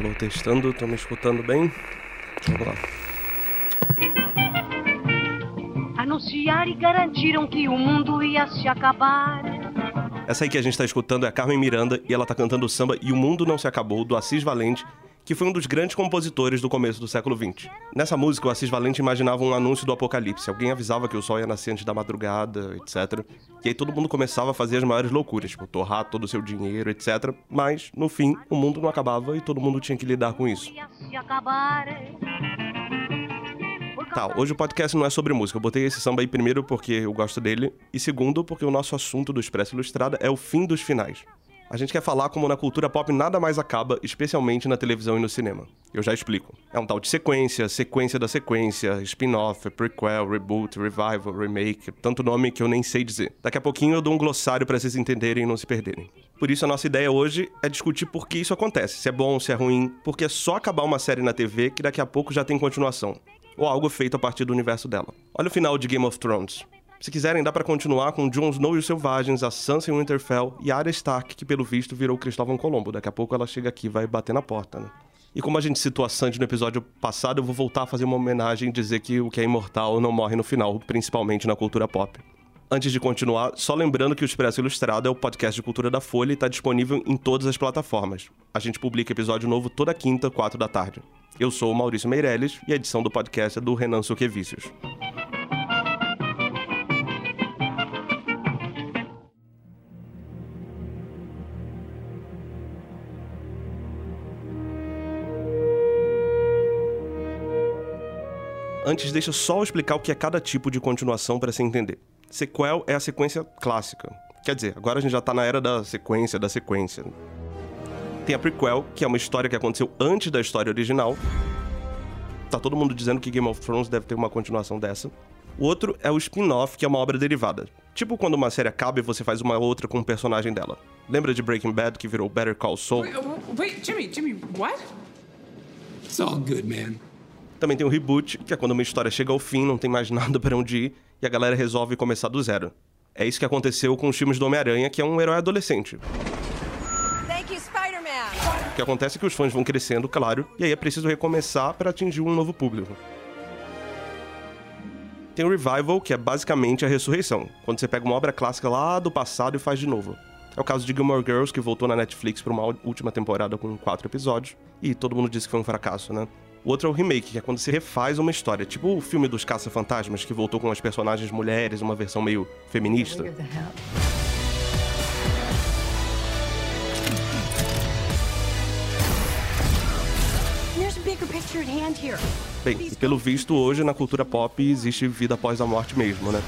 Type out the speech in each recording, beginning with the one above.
Alô, testando, estão me escutando bem? Vamos lá. Anunciaram e garantiram que o mundo ia se acabar. Essa aí que a gente tá escutando é a Carmen Miranda e ela tá cantando o samba E o Mundo Não Se Acabou, do Assis Valente, que foi um dos grandes compositores do começo do século XX. Nessa música, o Assis Valente imaginava um anúncio do apocalipse. Alguém avisava que o sol ia nascer antes da madrugada, etc. E aí todo mundo começava a fazer as maiores loucuras, tipo, torrar todo o seu dinheiro, etc. Mas, no fim, o mundo não acabava e todo mundo tinha que lidar com isso. Tá, hoje o podcast não é sobre música. Eu botei esse samba aí primeiro porque eu gosto dele, e segundo porque o nosso assunto do Expresso Ilustrada é o fim dos finais. A gente quer falar como na cultura pop nada mais acaba, especialmente na televisão e no cinema. Eu já explico. É um tal de sequência, sequência da sequência, spin-off, prequel, reboot, revival, remake, tanto nome que eu nem sei dizer. Daqui a pouquinho eu dou um glossário para vocês entenderem e não se perderem. Por isso a nossa ideia hoje é discutir por que isso acontece, se é bom, se é ruim, porque é só acabar uma série na TV que daqui a pouco já tem continuação ou algo feito a partir do universo dela. Olha o final de Game of Thrones. Se quiserem, dá para continuar com Jon Snow e os Selvagens, a Sansa e Winterfell e a Arya Stark, que pelo visto virou Cristóvão Colombo. Daqui a pouco ela chega aqui e vai bater na porta, né? E como a gente citou a Sandy no episódio passado, eu vou voltar a fazer uma homenagem e dizer que o que é imortal não morre no final, principalmente na cultura pop. Antes de continuar, só lembrando que o Expresso Ilustrado é o podcast de cultura da Folha e está disponível em todas as plataformas. A gente publica episódio novo toda quinta, 4 da tarde. Eu sou o Maurício Meirelles e a edição do podcast é do Renan Suquevicius. Antes, deixa só eu explicar o que é cada tipo de continuação para se entender. Sequel é a sequência clássica. Quer dizer, agora a gente já tá na era da sequência da sequência. Tem a prequel, que é uma história que aconteceu antes da história original. Tá todo mundo dizendo que Game of Thrones deve ter uma continuação dessa. O outro é o spin-off, que é uma obra derivada. Tipo quando uma série acaba e você faz uma outra com um personagem dela. Lembra de Breaking Bad, que virou Better Call Saul? Wait, wait, Jimmy, Jimmy, what? It's all good, man. Também tem o reboot, que é quando uma história chega ao fim, não tem mais nada para onde ir, e a galera resolve começar do zero. É isso que aconteceu com os filmes do Homem-Aranha, que é um herói adolescente. O que acontece é que os fãs vão crescendo, claro, e aí é preciso recomeçar para atingir um novo público. Tem o Revival, que é basicamente a ressurreição, quando você pega uma obra clássica lá do passado e faz de novo. É o caso de Gilmore Girls, que voltou na Netflix para uma última temporada com quatro episódios, e todo mundo disse que foi um fracasso, né? O outro é o remake, que é quando se refaz uma história, tipo o filme dos Caça-Fantasmas, que voltou com as personagens mulheres, uma versão meio feminista. Here. Bem, e pelo visto, hoje na cultura pop existe vida após a morte mesmo, né?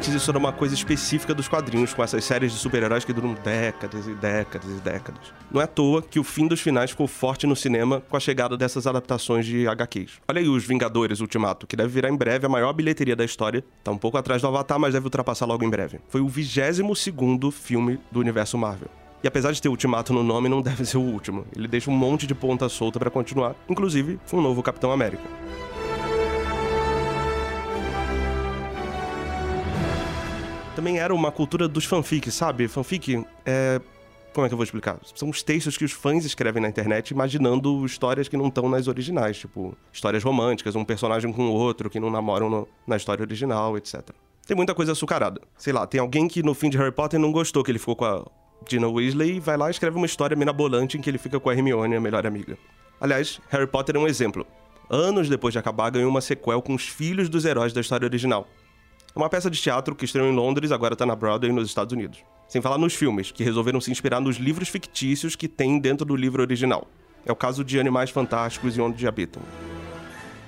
Antes isso era uma coisa específica dos quadrinhos, com essas séries de super-heróis que duram décadas e décadas e décadas. Não é à toa que o fim dos finais ficou forte no cinema com a chegada dessas adaptações de HQs. Olha aí os Vingadores Ultimato, que deve virar em breve a maior bilheteria da história. Tá um pouco atrás do Avatar, mas deve ultrapassar logo em breve. Foi o 22º filme do universo Marvel. E apesar de ter Ultimato no nome, não deve ser o último. Ele deixa um monte de ponta solta pra continuar, inclusive um novo Capitão América. Também era uma cultura dos fanfics, sabe? Fanfic é. Como é que eu vou explicar? São os textos que os fãs escrevem na internet imaginando histórias que não estão nas originais, tipo histórias românticas, um personagem com o outro que não namoram no- na história original, etc. Tem muita coisa açucarada. Sei lá, tem alguém que no fim de Harry Potter não gostou que ele ficou com a Gina Weasley e vai lá e escreve uma história mirabolante em que ele fica com a Hermione, a melhor amiga. Aliás, Harry Potter é um exemplo. Anos depois de acabar, ganhou uma sequel com os filhos dos heróis da história original. Uma peça de teatro que estreou em Londres, agora tá na Broadway nos Estados Unidos. Sem falar nos filmes, que resolveram se inspirar nos livros fictícios que tem dentro do livro original. É o caso de Animais Fantásticos e Onde Habitam.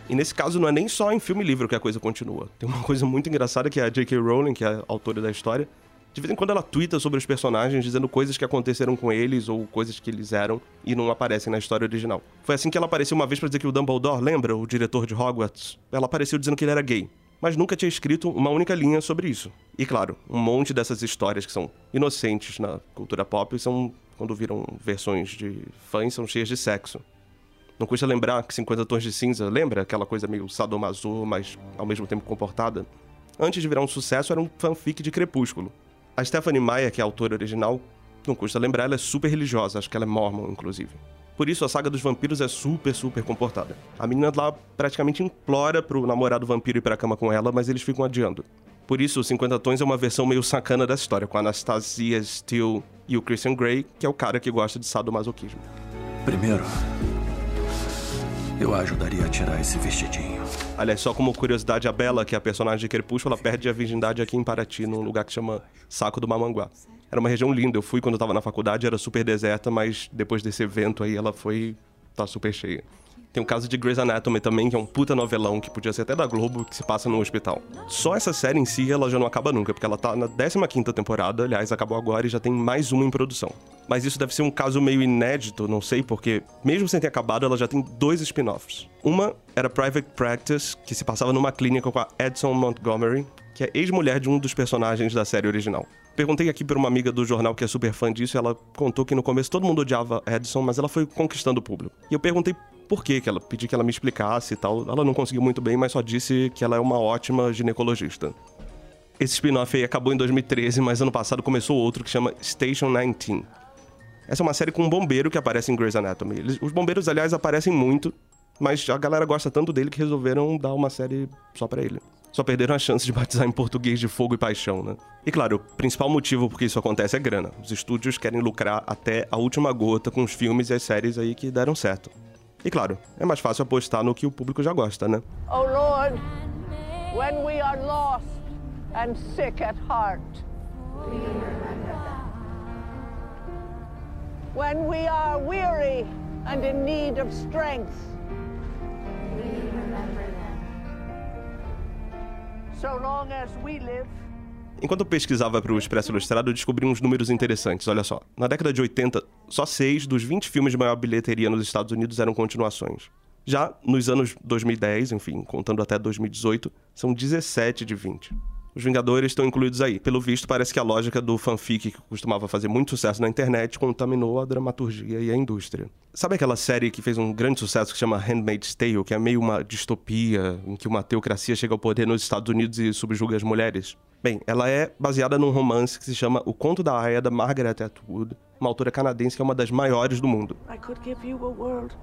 E nesse caso não é nem só em filme e livro que a coisa continua. Tem uma coisa muito engraçada que é a J.K. Rowling, que é a autora da história, de vez em quando ela twitta sobre os personagens dizendo coisas que aconteceram com eles ou coisas que eles eram e não aparecem na história original. Foi assim que ela apareceu uma vez pra dizer que o Dumbledore, lembra, o diretor de Hogwarts? Ela apareceu dizendo que ele era gay. Mas nunca tinha escrito uma única linha sobre isso. E claro, um monte dessas histórias que são inocentes na cultura pop são, quando viram versões de fãs, são cheias de sexo. Não custa lembrar que 50 Tons de Cinza, lembra aquela coisa meio sadomaso, mas ao mesmo tempo comportada? Antes de virar um sucesso, era um fanfic de Crepúsculo. A Stephanie Meyer, que é a autora original, não custa lembrar, ela é super religiosa, acho que ela é mormon, inclusive. Por isso, a saga dos vampiros é super, super comportada. A menina lá praticamente implora pro namorado vampiro ir pra cama com ela, mas eles ficam adiando. Por isso, o 50 Tons é uma versão meio sacana dessa história, com a Anastasia Steele e o Christian Grey, que é o cara que gosta de sadomasoquismo. Primeiro, eu ajudaria a tirar esse vestidinho. Aliás, só como curiosidade, a Bela, que é a personagem de Crepúsculo, ela perde a virgindade aqui em Paraty, num lugar que chama Saco do Mamanguá. Era uma região linda, eu fui quando eu tava na faculdade, era super deserta, mas depois desse evento aí ela foi... tá super cheia. Tem o caso de Grey's Anatomy também, que é um puta novelão, que podia ser até da Globo, que se passa no hospital. Só essa série em si, ela já não acaba nunca, porque ela tá na 15ª temporada, aliás, acabou agora e já tem mais uma em produção. Mas isso deve ser um caso meio inédito, não sei, porque mesmo sem ter acabado, ela já tem dois spin-offs. Uma era Private Practice, que se passava numa clínica com a Edson Montgomery, que é ex-mulher de um dos personagens da série original. Perguntei aqui pra uma amiga do jornal que é super fã disso, e ela contou que no começo todo mundo odiava Edson, mas ela foi conquistando o público. E eu perguntei por quê, que ela pedi que ela me explicasse e tal. Ela não conseguiu muito bem, mas só disse que ela é uma ótima ginecologista. Esse spin-off aí acabou em 2013, mas ano passado começou outro que chama Station 19. Essa é uma série com um bombeiro que aparece em Grey's Anatomy. Eles- os bombeiros, aliás, aparecem muito, mas a galera gosta tanto dele que resolveram dar uma série só pra ele. Só perderam a chance de batizar em português de fogo e paixão, né? E claro, o principal motivo por que isso acontece é grana. Os estúdios querem lucrar até a última gota com os filmes e as séries aí que deram certo. E claro, é mais fácil apostar no que o público já gosta, né? O Lord, when we are lost and sick at heart, when we are weary and in need of strength, Enquanto eu pesquisava para o Expresso Ilustrado, eu descobri uns números interessantes. Olha só, na década de 80, só 6 dos 20 filmes de maior bilheteria nos Estados Unidos eram continuações. Já nos anos 2010, enfim, contando até 2018, são 17 de 20. Os Vingadores estão incluídos aí. Pelo visto, parece que a lógica do fanfic, que costumava fazer muito sucesso na internet, contaminou a dramaturgia e a indústria. Sabe aquela série que fez um grande sucesso que chama Handmaid's Tale, que é meio uma distopia, em que uma teocracia chega ao poder nos Estados Unidos e subjuga as mulheres? Bem, ela é baseada num romance que se chama O Conto da Aya, da Margaret Atwood, uma autora canadense que é uma das maiores do mundo. I could give you a world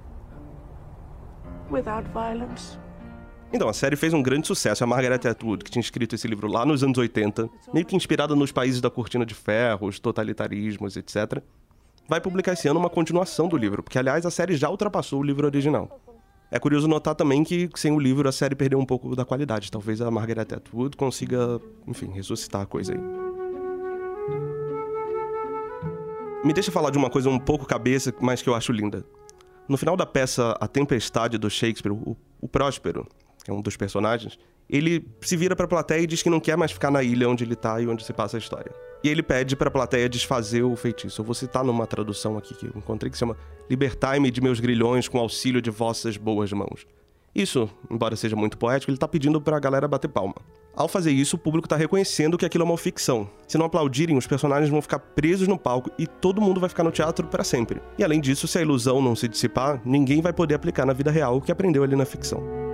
without violence. Então, a série fez um grande sucesso. A Margaret Atwood, que tinha escrito esse livro lá nos anos 80, meio que inspirada nos países da cortina de ferro, os totalitarismos, etc., vai publicar esse ano uma continuação do livro, porque, aliás, a série já ultrapassou o livro original. É curioso notar também que, sem o livro, a série perdeu um pouco da qualidade. Talvez a Margaret Atwood consiga, enfim, ressuscitar a coisa aí. Me deixa falar de uma coisa um pouco cabeça, mas que eu acho linda. No final da peça A Tempestade do Shakespeare, o, o Próspero, que é um dos personagens, ele se vira pra plateia e diz que não quer mais ficar na ilha onde ele tá e onde se passa a história. E ele pede pra plateia desfazer o feitiço. Eu vou citar numa tradução aqui que eu encontrei que se chama Libertai-me de meus grilhões com auxílio de vossas boas mãos. Isso, embora seja muito poético, ele tá pedindo pra galera bater palma. Ao fazer isso, o público tá reconhecendo que aquilo é uma ficção. Se não aplaudirem, os personagens vão ficar presos no palco e todo mundo vai ficar no teatro para sempre. E além disso, se a ilusão não se dissipar, ninguém vai poder aplicar na vida real o que aprendeu ali na ficção.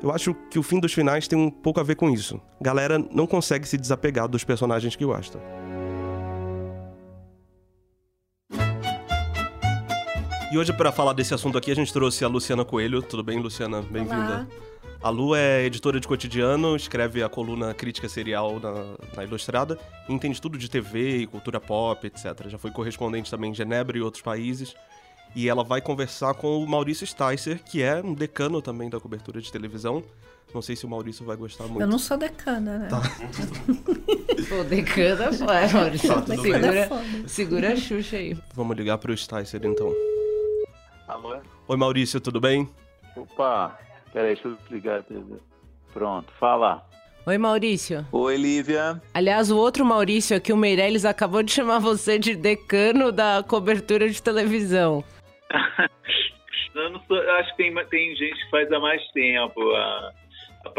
Eu acho que o fim dos finais tem um pouco a ver com isso. Galera não consegue se desapegar dos personagens que gosta. E hoje, para falar desse assunto aqui, a gente trouxe a Luciana Coelho. Tudo bem, Luciana? Bem-vinda. A Lu é editora de cotidiano, escreve a coluna Crítica Serial na, na Ilustrada, e entende tudo de TV e cultura pop, etc. Já foi correspondente também em Genebra e outros países. E ela vai conversar com o Maurício Sticer, que é um decano também da cobertura de televisão. Não sei se o Maurício vai gostar muito. Eu não sou decana, né? Pô, decana, vai, Maurício. Tá. Decana é segura, segura a Xuxa aí. Vamos ligar pro Sticer então. Alô? Oi, Maurício, tudo bem? Opa, peraí, deixa eu a TV. Pronto, fala. Oi, Maurício. Oi, Lívia. Aliás, o outro Maurício aqui, o Meirelles, acabou de chamar você de decano da cobertura de televisão. Eu não sou, eu acho que tem, tem gente que faz há mais tempo. A, a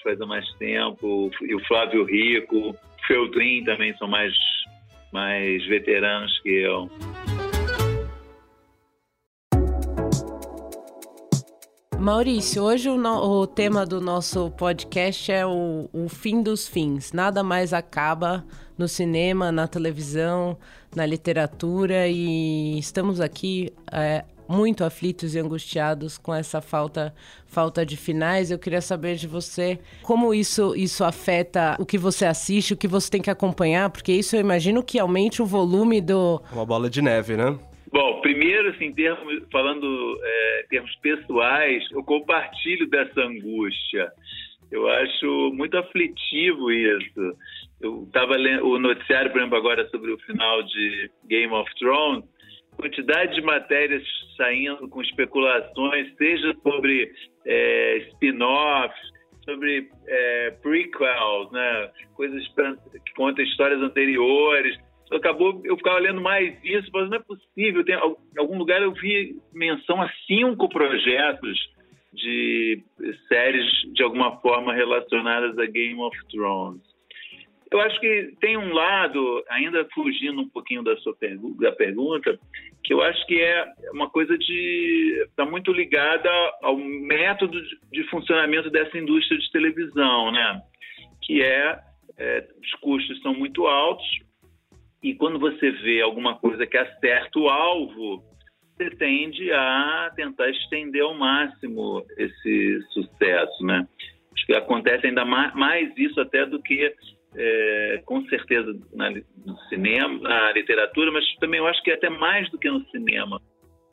faz há mais tempo, e o Flávio Rico, o Feltrin também são mais, mais veteranos que eu. Maurício, hoje o, no, o, tema do nosso podcast é o, o, fim dos fins. Nada mais acaba no cinema, na televisão, na literatura e estamos aqui é, muito aflitos e angustiados com essa falta, falta de finais. Eu queria saber de você como isso, isso afeta o que você assiste, o que você tem que acompanhar, porque isso eu imagino que aumente o volume do. Uma bola de neve, né? Bom, primeiro, assim, termos, falando é, termos pessoais, eu compartilho dessa angústia. Eu acho muito aflitivo isso. Eu estava lendo o noticiário, por exemplo, agora sobre o final de Game of Thrones, quantidade de matérias saindo com especulações, seja sobre é, spin-offs, sobre é, prequels, né? coisas que contam histórias anteriores acabou, eu ficava lendo mais isso, mas não é possível. Tem, em algum lugar eu vi menção a cinco projetos de séries de alguma forma relacionadas a Game of Thrones. Eu acho que tem um lado, ainda fugindo um pouquinho da sua pergu da pergunta, que eu acho que é uma coisa de está muito ligada ao método de, funcionamento dessa indústria de televisão, né? Que é, é os custos são muito altos, e quando você vê alguma coisa que acerta o alvo, você tende a tentar estender ao máximo esse sucesso, né? Acho que acontece ainda mais isso até do que, é, com certeza, na, no cinema, na literatura, mas também eu acho que até mais do que no cinema,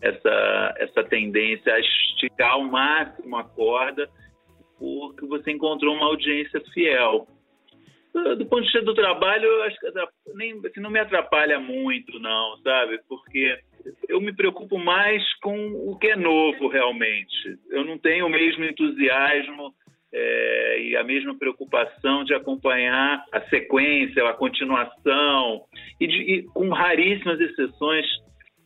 essa, essa tendência a esticar ao máximo a corda porque você encontrou uma audiência fiel do ponto de vista do trabalho, eu acho que nem, assim, não me atrapalha muito, não, sabe? Porque eu me preocupo mais com o que é novo realmente. Eu não tenho o mesmo entusiasmo é, e a mesma preocupação de acompanhar a sequência, a continuação, e, de, e com raríssimas exceções,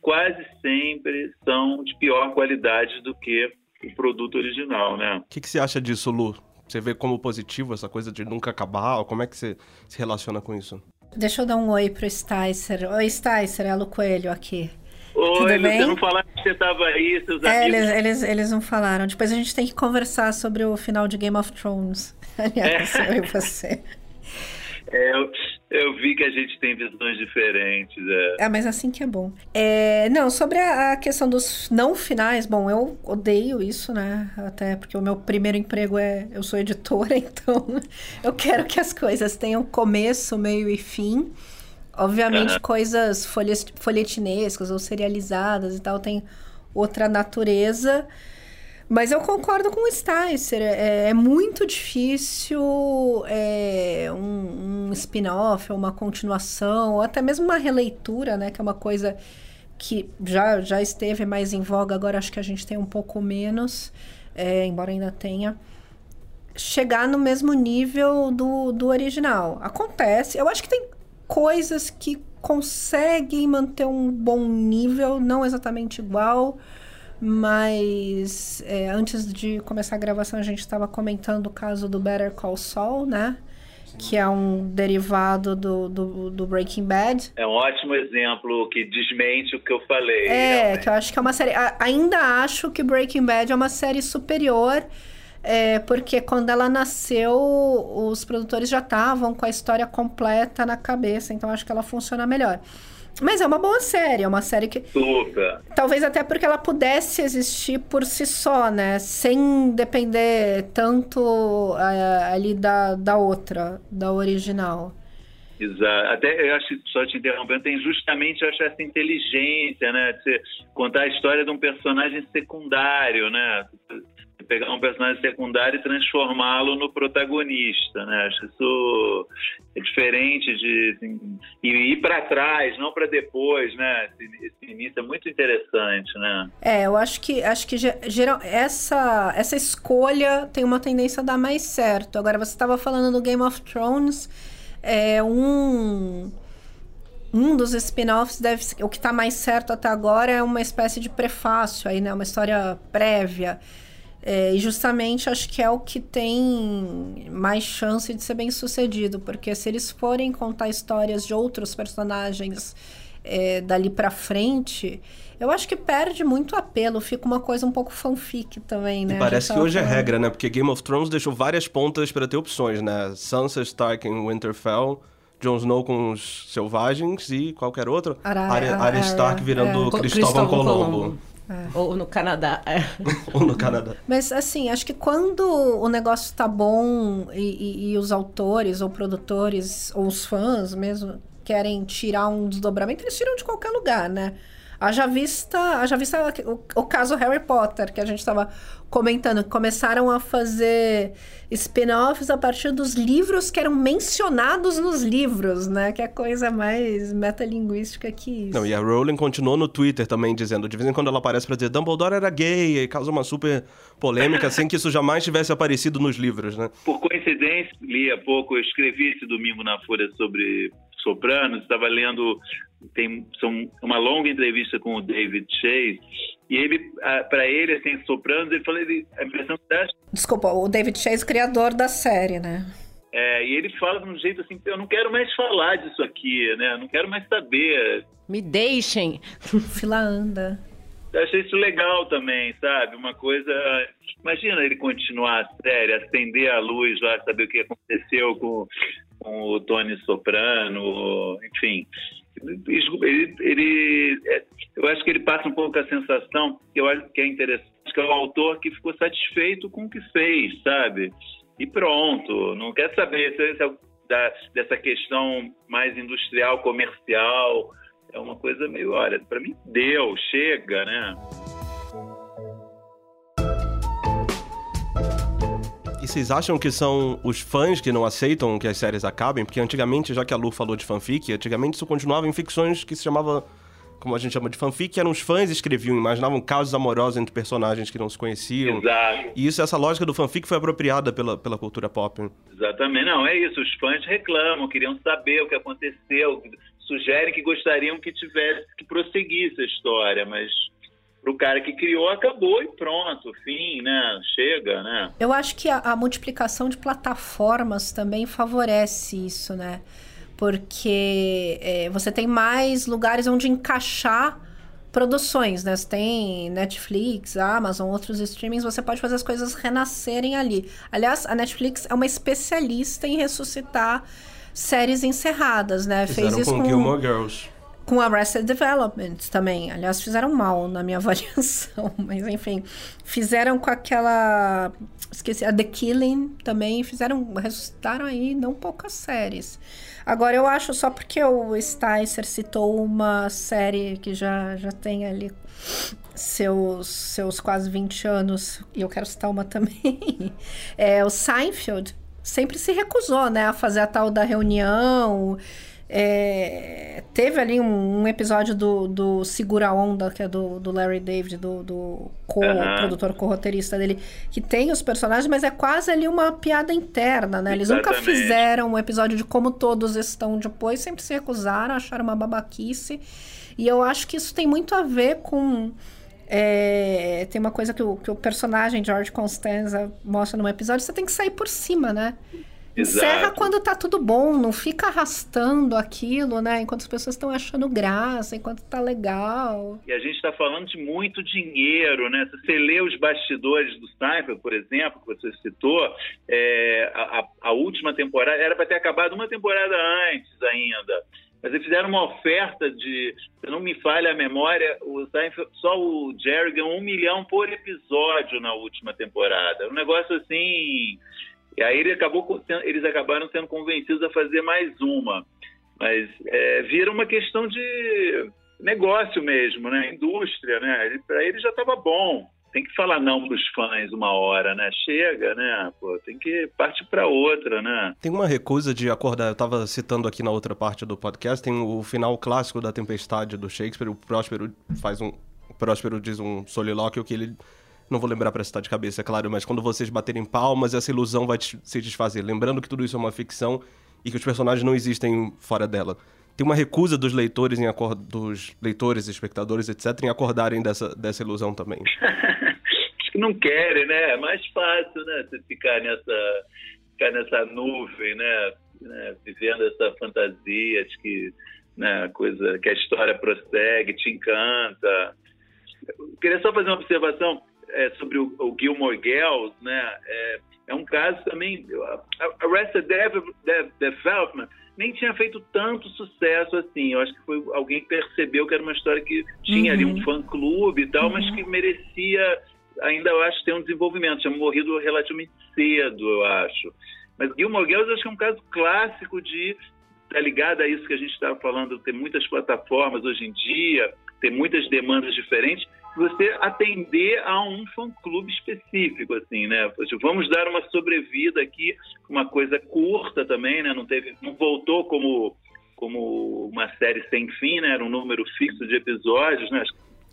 quase sempre são de pior qualidade do que o produto original, né? O que, que você acha disso, Lu? Você vê como positivo essa coisa de nunca acabar? Ou como é que você se relaciona com isso? Deixa eu dar um oi pro Sticer. Oi, Sticer, é Lu Coelho aqui. Oi, Tudo bem? você não falaram que você estava aí, seus é, amigos. Eles, eles, eles não falaram. Depois a gente tem que conversar sobre o final de Game of Thrones. Aliás, é. eu e você. É, eu, eu, vi que a gente tem visões diferentes. É, é mas assim que é bom. É, não, sobre a, a, questão dos não finais, bom, eu odeio isso, né? Até porque o meu primeiro emprego é. Eu sou editora, então eu quero que as coisas tenham começo, meio e fim. Obviamente, uhum. coisas folhetinescas ou serializadas e tal tem outra natureza. Mas eu concordo com o Sticer. É, é muito difícil é, um, um spin-off, uma continuação, ou até mesmo uma releitura, né? Que é uma coisa que já, já esteve mais em voga, agora acho que a gente tem um pouco menos, é, embora ainda tenha. Chegar no mesmo nível do, do original. Acontece. Eu acho que tem coisas que conseguem manter um bom nível, não exatamente igual mas é, antes de começar a gravação, a gente estava comentando o caso do Better Call Saul, né? Que é um derivado do, do, do, Breaking Bad. É um ótimo exemplo que desmente o que eu falei. É, realmente. que eu acho que é uma série. Ainda acho que Breaking Bad é uma série superior. É, porque quando ela nasceu, os produtores já estavam com a história completa na cabeça, então acho que ela funciona melhor. Mas é uma boa série, é uma série que. Super. Talvez até porque ela pudesse existir por si só, né? Sem depender tanto uh, ali da, da outra, da original. Exato. Até eu acho, só te interrompendo, tem justamente eu acho, essa inteligência, né? De você contar a história de um personagem secundário, né? Pegar um personagem secundário e transformá-lo no protagonista, né? Acho isso é diferente de assim, ir para trás, não para depois, né? Esse, esse, início é muito interessante, né? É, eu acho que acho que geral essa essa escolha tem uma tendência a dar mais certo. Agora você estava falando do Game of Thrones, é um um dos spin-offs deve o que está mais certo até agora é uma espécie de prefácio aí, né? Uma história prévia É, e justamente acho que é o que tem mais chance de ser bem sucedido, porque se eles forem contar histórias de outros personagens é, dali pra frente, eu acho que perde muito apelo, fica uma coisa um pouco fanfic também, né? E parece que hoje é regra, né? Porque Game of Thrones deixou várias pontas para ter opções, né? Sansa Stark em Winterfell, Jon Snow com os selvagens e qualquer outro. Arya, Stark virando Co- Cristóvão Colombo. Ou no Canadá. é. Ou no Canadá. Mas assim, acho que quando o negócio tá bom e, e- e os autores ou produtores ou os fãs mesmo querem tirar um desdobramento, eles tiram de qualquer lugar, né? Haja vista, haja vista o, o caso Harry Potter, que a gente estava comentando, que começaram a fazer spin-offs a partir dos livros que eram mencionados nos livros, né? Que é a coisa mais metalinguística que isso. Não, e a Rowling continuou no Twitter também dizendo, de vez em quando ela aparece pra dizer Dumbledore era gay e causa uma super polêmica, sem que isso jamais tivesse aparecido nos livros, né? Por coincidência, li há pouco, eu escrevi esse domingo na Folha sobre Sopranos, estava lendo tem são uma longa entrevista com o David Chase e ele para ele assim Sopranos ele falou ele a impressão que dá Desculpa, o David Chase, criador da série, né? é, e ele fala de um jeito assim eu não quero mais falar disso aqui né eu não quero mais saber Me deixem. Fila anda. eu achei isso legal também, sabe? Uma coisa. Imagina ele continuar a série, acender a luz lá, saber o que aconteceu com, com o Tony Soprano, enfim. Ele, ele- é, eu acho que ele passa um pouco a sensação que eu acho que é interessante, que é o autor que ficou satisfeito com o que fez, sabe? E pronto, não quer saber se, é da- dessa questão mais industrial, comercial. É uma coisa meio, olha, para mim deu, chega, né? Vocês acham que são os fãs que não aceitam que as séries acabem? Porque antigamente, já que a Lu falou de fanfic, antigamente isso continuava em ficções que se chamava, como a gente chama de fanfic, eram os fãs escreviam, imaginavam casos amorosos entre personagens que não se conheciam. Exato. E isso, essa lógica do fanfic foi apropriada pela, pela cultura pop. Exatamente. Não, é isso. Os fãs reclamam, queriam saber o que aconteceu, sugerem que gostariam que tivesse, que prosseguisse a história, mas pro cara que criou, acabou e pronto, fim, né? Chega, né? Eu acho que a, a multiplicação de plataformas também favorece isso, né? Porque é, você tem mais lugares onde encaixar produções, né? Você tem Netflix, Amazon, outros streamings, você pode fazer as coisas renascerem ali. Aliás, a Netflix é uma especialista em ressuscitar séries encerradas, né? Fizeram Fez isso com com Gilmore Girls. Com Arrested Development também. Aliás, fizeram mal na minha avaliação, mas enfim. Fizeram com aquela. Esqueci, a The Killing também. Fizeram. Ressuscitaram aí não poucas séries. Agora, eu acho só porque o Sticer citou uma série que já, já tem ali seus, seus quase 20 anos, e eu quero citar uma também. É, o Seinfeld sempre se recusou, né, a fazer a tal da reunião. É, teve ali um, um episódio do, do Segura a Onda, que é do, do Larry David, do, do co- Aham. produtor co-roteirista dele, que tem os personagens, mas é quase ali uma piada interna, né? Eles nunca Exatamente. fizeram um episódio de como todos estão depois, sempre se recusaram, acharam uma babaquice. E eu acho que isso tem muito a ver com. é, tem uma coisa que o, que o personagem George Constanza mostra num episódio, você tem que sair por cima, né? Encerra Exato. quando tá tudo bom, não fica arrastando aquilo, né? Enquanto as pessoas estão achando graça, enquanto tá legal. E a gente está falando de muito dinheiro, né? Se você lê os bastidores do Sniper, por exemplo, que você citou, é, a, a- a última temporada era para ter acabado uma temporada antes ainda. Mas eles fizeram uma oferta de, se não me falha a memória, o Seinfeld, só o Jerry ganhou um milhão por episódio na última temporada. Um negócio assim. E aí ele acabou, eles acabaram sendo convencidos a fazer mais uma. Mas é, vira uma questão de negócio mesmo, né? Indústria, né? Para ele já estava bom. Tem que falar não para os fãs uma hora, né? Chega, né? Pô, tem que partir para outra, né? Tem uma recusa de acordar. Eu tava citando aqui na outra parte do podcast, tem o final clássico da Tempestade do Shakespeare. O Próspero faz um. O Próspero diz um solilóquio que ele. Não vou lembrar pra citar de cabeça, é claro, mas quando vocês baterem palmas, essa ilusão vai se desfazer. Lembrando que tudo isso é uma ficção e que os personagens não existem fora dela. Tem uma recusa dos leitores em acor- dos leitores, espectadores, etc., em acordarem dessa, dessa ilusão também. Acho que não querem, né? É mais fácil, né? Você ficar nessa, ficar nessa nuvem, né? né? Vivendo essa fantasia de que, né? Coisa que a história prossegue, te encanta. Eu queria só fazer uma observação é, sobre o, o Gilmore Girls, né? É, é um caso também. A Arrested Development nem tinha feito tanto sucesso assim. Eu acho que foi alguém que percebeu que era uma história que tinha uhum. ali um uhum. fã-clube e tal, uhum. mas que merecia, ainda eu acho, ter um desenvolvimento. Tinha morrido relativamente cedo, eu acho. Mas Gilmore Girls acho que é um caso clássico de tá ligado a isso que a gente estava falando, ter muitas plataformas hoje em dia, ter muitas demandas diferentes você atender a um fã-clube específico, assim, né? Vamos dar uma sobrevida aqui, uma coisa curta também, né? Não teve, não voltou como como uma série sem fim, né? Era um número fixo de episódios, né?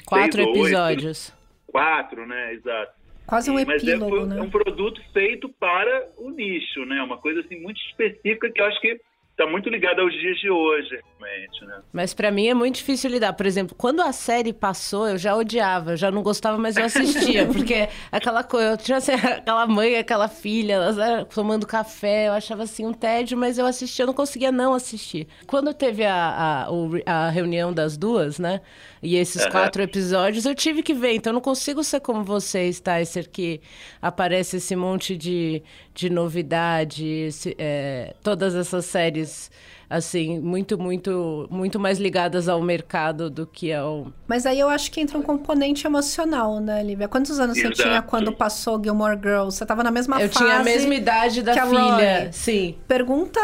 Quatro episódios. Quatro, né? Exato. Quase um epílogo, Mas é, né? é um produto feito para o nicho, né? Uma coisa assim muito específica que eu acho que está muito ligado aos dias de hoje, realmente, né? Mas para mim é muito difícil lidar. Por exemplo, quando a série passou, eu já odiava, eu já não gostava, mas eu assistia, porque aquela coisa, eu tinha assim, aquela mãe, aquela filha, elas tomando café, eu achava assim um tédio, mas eu assistia, eu não conseguia não assistir. Quando teve a, a, a reunião das duas, né? E esses uhum. quatro episódios eu tive que ver, então eu não consigo ser como vocês, Tyser, que aparece esse monte de, de novidade, esse, é, todas essas séries is assim, muito, muito, muito mais ligadas ao mercado do que ao. Mas aí eu acho que entra um componente emocional, né, Lívia? Quantos anos Exato. você tinha quando passou Gilmore Girls? Você tava na mesma eu fase. Eu tinha a mesma idade da filha, Roy. sim. Pergunta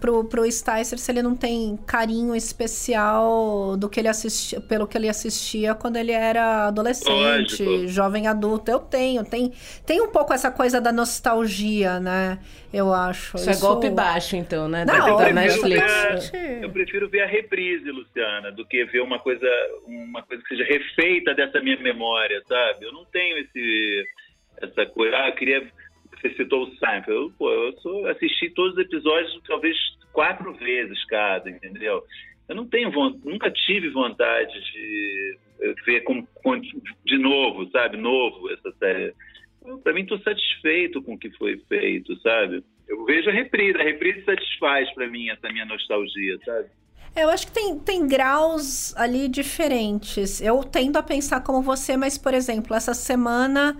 pro, pro Sticer se ele não tem carinho especial do que ele assistia, pelo que ele assistia quando ele era adolescente, Lógico. jovem adulto. Eu tenho, tem, tem um pouco essa coisa da nostalgia, né? Eu acho. Isso, Isso... é golpe baixo, então, né? Não, da, da Netflix eu prefiro ver a reprise, Luciana, do que ver uma coisa, uma coisa que seja refeita dessa minha memória, sabe? Eu não tenho esse, essa coisa. Ah, eu queria. Você citou o Seinfeld. Eu, pô, eu só assisti todos os episódios talvez quatro vezes cada, entendeu? Eu não tenho nunca tive vontade de ver com, com, de novo, sabe? Novo essa série. Para mim, estou satisfeito com o que foi feito, sabe? Eu vejo a reprise. A reprise satisfaz para mim essa minha nostalgia, sabe? É, eu acho que tem, tem graus ali diferentes. Eu tendo a pensar como você, mas, por exemplo, essa semana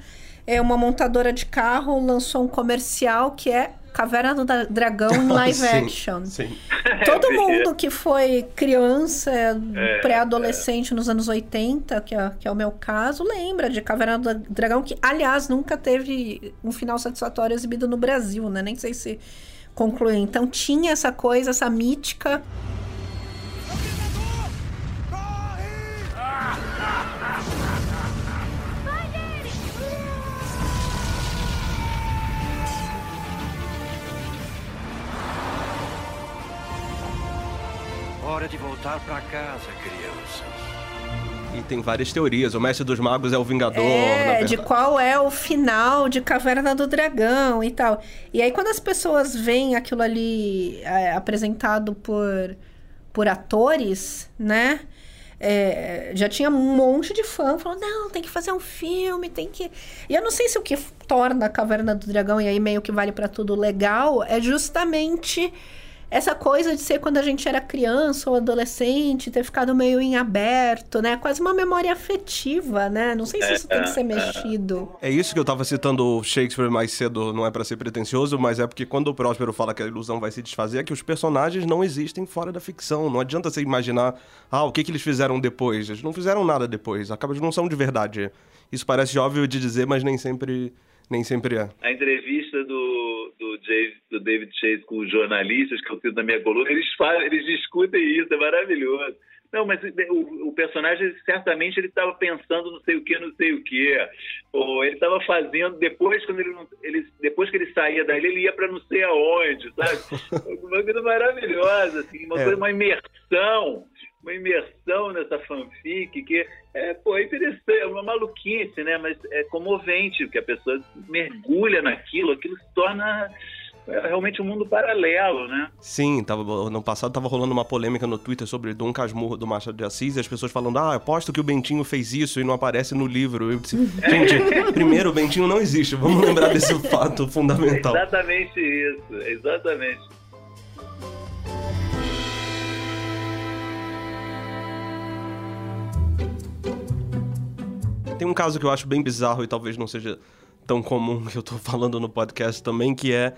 é uma montadora de carro lançou um comercial que é Caverna do Dragão em live sim, action. Sim. Todo mundo que foi criança, é, pré-adolescente é. nos anos 80, que é, que é o meu caso, lembra de Caverna do Dragão, que, aliás, nunca teve um final satisfatório exibido no Brasil, né? Nem sei se concluiu. Então tinha essa coisa, essa mítica. Hora de voltar para casa, crianças. E tem várias teorias. O Mestre dos Magos é o Vingador. É, de qual é o final de Caverna do Dragão e tal. E aí, quando as pessoas veem aquilo ali é, apresentado por, por atores, né? É, já tinha um monte de fã falando, não, tem que fazer um filme, tem que. E eu não sei se o que torna a Caverna do Dragão, e aí meio que vale para tudo legal, é justamente essa coisa de ser quando a gente era criança ou adolescente, ter ficado meio em aberto, né? Quase uma memória afetiva, né? Não sei se isso tem que ser é, é. mexido. É isso que eu tava citando Shakespeare mais cedo, não é para ser pretencioso, mas é porque quando o Próspero fala que a ilusão vai se desfazer, é que os personagens não existem fora da ficção. Não adianta você imaginar, ah, o que, que eles fizeram depois. Eles não fizeram nada depois. Acaba de não são de verdade. Isso parece óbvio de dizer, mas nem sempre, nem sempre é. A entrevista do do, Jay, do David Chase com os jornalistas, que eu fiz na minha coluna, eles, falam, eles discutem isso, é maravilhoso. Não, mas o, o personagem, certamente, ele estava pensando não sei o que, não sei o que. Ou ele estava fazendo, depois, quando ele, ele, depois que ele saía dali, ele ia para não sei aonde, sabe? uma coisa maravilhosa, assim, uma, é. coisa, uma imersão uma imersão nessa fanfic que é, pô, é interessante, é uma maluquice, né? Mas é comovente, porque a pessoa mergulha naquilo, aquilo se torna é realmente um mundo paralelo, né? Sim, tava, no passado tava rolando uma polêmica no Twitter sobre Dom Casmurro do Machado de Assis e as pessoas falando, ah, aposto que o Bentinho fez isso e não aparece no livro. Eu disse, gente, primeiro, o Bentinho não existe, vamos lembrar desse fato fundamental. Exatamente isso, exatamente. Tem um caso que eu acho bem bizarro e talvez não seja tão comum que eu tô falando no podcast também, que é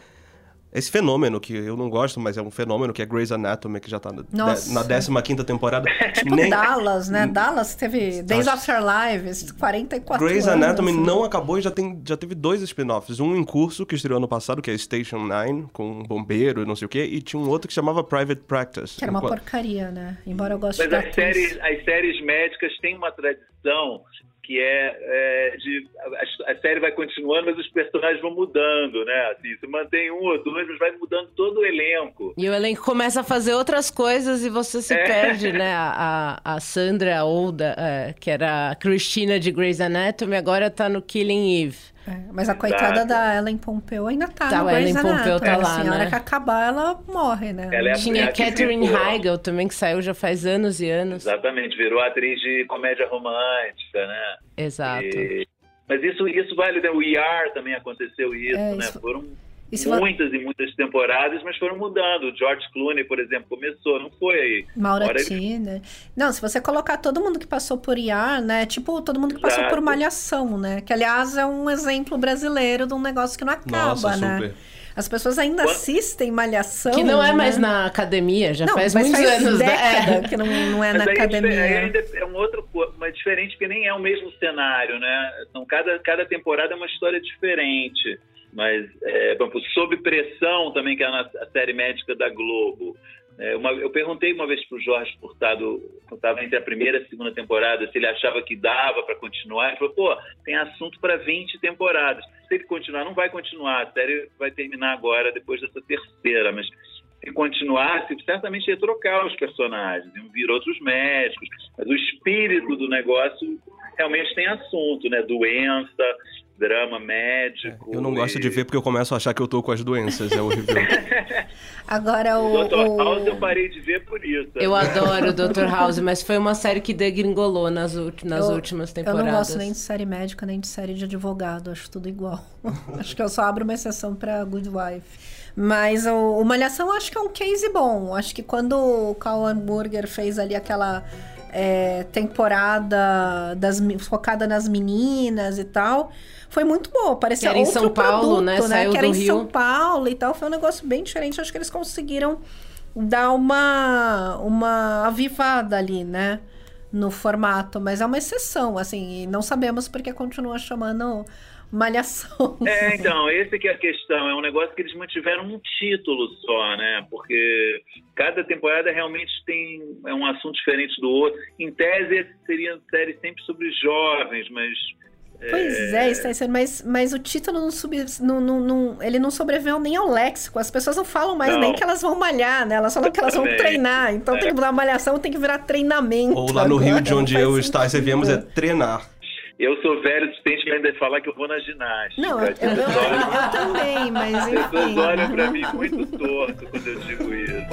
esse fenômeno que eu não gosto, mas é um fenômeno que é Grey's Anatomy, que já tá Nossa. na 15 temporada. Tipo Nem- Dallas, né? Dallas teve Days After Lives, 44 Grey's anos. Anatomy não acabou e já, tem, já teve dois spin-offs. Um em curso, que estreou ano passado, que é Station 9, com um bombeiro e não sei o quê, e tinha um outro que chamava Private Practice. Que era uma Enquanto- porcaria, né? Embora eu goste Mas da as séries, as séries médicas têm uma tradição que é, é de a, a série vai continuando, mas os personagens vão mudando, né? Assim, se mantém um ou dois, mas vai mudando todo o elenco. E o elenco começa a fazer outras coisas e você se É. perde, né? A, a, Sandra Olda, é, que era a Christina de Grey's Anatomy, agora tá no Killing Eve. É, mas a coitada Exato. da Ellen Pompeu ainda tá, Tá, no a Ellen Grey's Pompeu Anatomy. tá lá, assim, A hora né? que acabar, ela morre, né? Ela é a- Tinha é a Catherine ficou. Heigl também, que saiu já faz anos e anos. Exatamente, virou atriz de comédia romântica, né? Exato. E- mas isso, isso vale, né? O ER também aconteceu isso, É, né? isso- Foram isso va- muitas e muitas temporadas, mas foram mudando. O George Clooney, por exemplo, começou, não foi aí. Maura Agora ele- Tina. Não, se você colocar todo mundo que passou por IAR, né? Tipo, todo mundo que passou Exato. por Malhação, né? Que, aliás, é um exemplo brasileiro de um negócio que não acaba, Nossa, né? super. As pessoas ainda Quando- assistem Malhação. Que não é né? mais na academia, já Não, faz mas muitos faz anos. né? década É. que não, não é na Mas aí é academia. ainda é um outro, mas diferente porque nem é o mesmo cenário, né? Então cada, cada temporada é uma história diferente. Mas, é, Sob Pressão também, que é a, série médica da Globo. É, uma- eu perguntei uma vez para o Jorge Furtado, estava entre a primeira e a segunda temporada, se ele achava que dava para continuar. Ele falou, pô, tem assunto para 20 temporadas. Se ele continuar, não vai continuar. A série vai terminar agora, depois dessa terceira, mas se continuasse, certamente ia trocar os personagens, iam vir outros médicos. Mas o espírito do negócio realmente tem assunto, né? Doença, drama médico. Eu não gosto e- de ver porque eu começo a achar que eu tô com as doenças, é horrível. Agora o. Dr. o- House eu parei de ver por isso. Eu adoro o Dr. House, mas foi uma série que degringolou nas, nas eu- últimas Eu temporadas. não gosto nem de série médica, nem de série de advogado. Acho tudo igual. acho que eu só abro uma exceção pra Good Wife. Mas o, o Malhação acho que é um case bom. Acho que quando o Carl Hamburger fez ali aquela é, temporada das, focada nas meninas e tal, foi muito boa. Parecia Que era em outro São Paulo, produto, né? Saiu que era em Rio. São Paulo e tal. Foi um negócio bem diferente. Acho que eles conseguiram dar uma, uma avivada ali, né? No formato, mas é uma exceção, assim, e não sabemos porque continua chamando Malhação. É, então, esse que é a questão. É um negócio que eles mantiveram um título só, né? Porque cada temporada realmente tem é um assunto diferente do outro. Em tese, seriam séries sempre sobre jovens, mas... Pois é, isso tá sendo, mas, mas o título não, sub, não, não, não- ele não sobreviveu nem ao léxico. As pessoas não falam mais Não. nem que elas vão malhar, né? Elas falam que elas vão treinar. Então É. tem que mudar malhação, tem que virar treinamento. Ou lá no Rio, agora, de não onde eu e o viemos, é treinar. Eu sou velho o suficiente para ainda falar que eu vou na ginástica. Não, eu, eu, olham- eu também, mas As pessoas enfim. olham pra mim muito torto quando eu digo isso.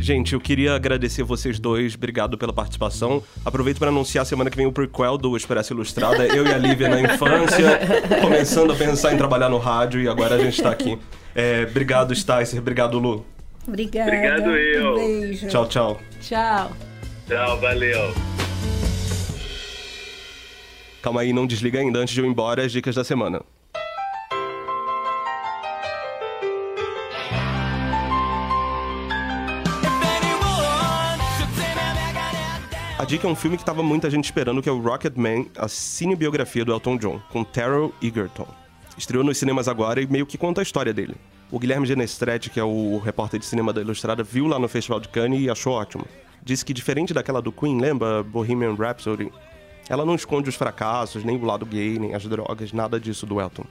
Gente, eu queria agradecer vocês dois, obrigado pela participação. Aproveito para anunciar semana que vem o prequel do Expresso Ilustrada. Eu e a Lívia na infância, começando a pensar em trabalhar no rádio e agora a gente tá aqui. É, obrigado, Sticer, obrigado, Lu. Obrigada. Obrigado, eu. Um beijo. Tchau, tchau. Tchau. Tchau, valeu. Calma aí, não desliga ainda antes de eu ir embora as dicas da semana. A dica é um filme que tava muita gente esperando, que é o Rocketman, a cinebiografia do Elton John, com Terrell Egerton. Estreou nos cinemas agora e meio que conta a história dele. O Guilherme Genestretti, que é o repórter de cinema da Ilustrada, viu lá no Festival de Cannes e achou ótimo. Disse que diferente daquela do Queen, lembra Bohemian Rhapsody? Ela não esconde os fracassos, nem o lado gay, nem as drogas, nada disso do Elton.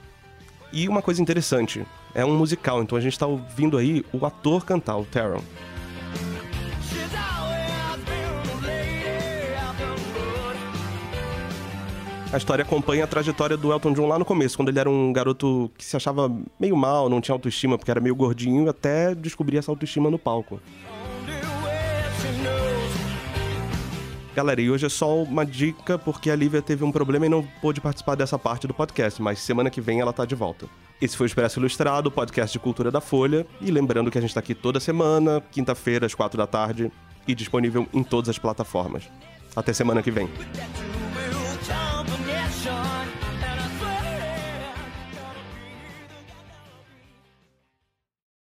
E uma coisa interessante, é um musical, então a gente tá ouvindo aí o ator cantar, o Terrell. A história acompanha a trajetória do Elton John lá no começo, quando ele era um garoto que se achava meio mal, não tinha autoestima porque era meio gordinho, até descobrir essa autoestima no palco. Galera, e hoje é só uma dica porque a Lívia teve um problema e não pôde participar dessa parte do podcast, mas semana que vem ela tá de volta. Esse foi o Expresso Ilustrado, podcast de cultura da Folha. E lembrando que a gente tá aqui toda semana, quinta-feira, às quatro da tarde, e disponível em todas as plataformas. Até semana que vem. Sean.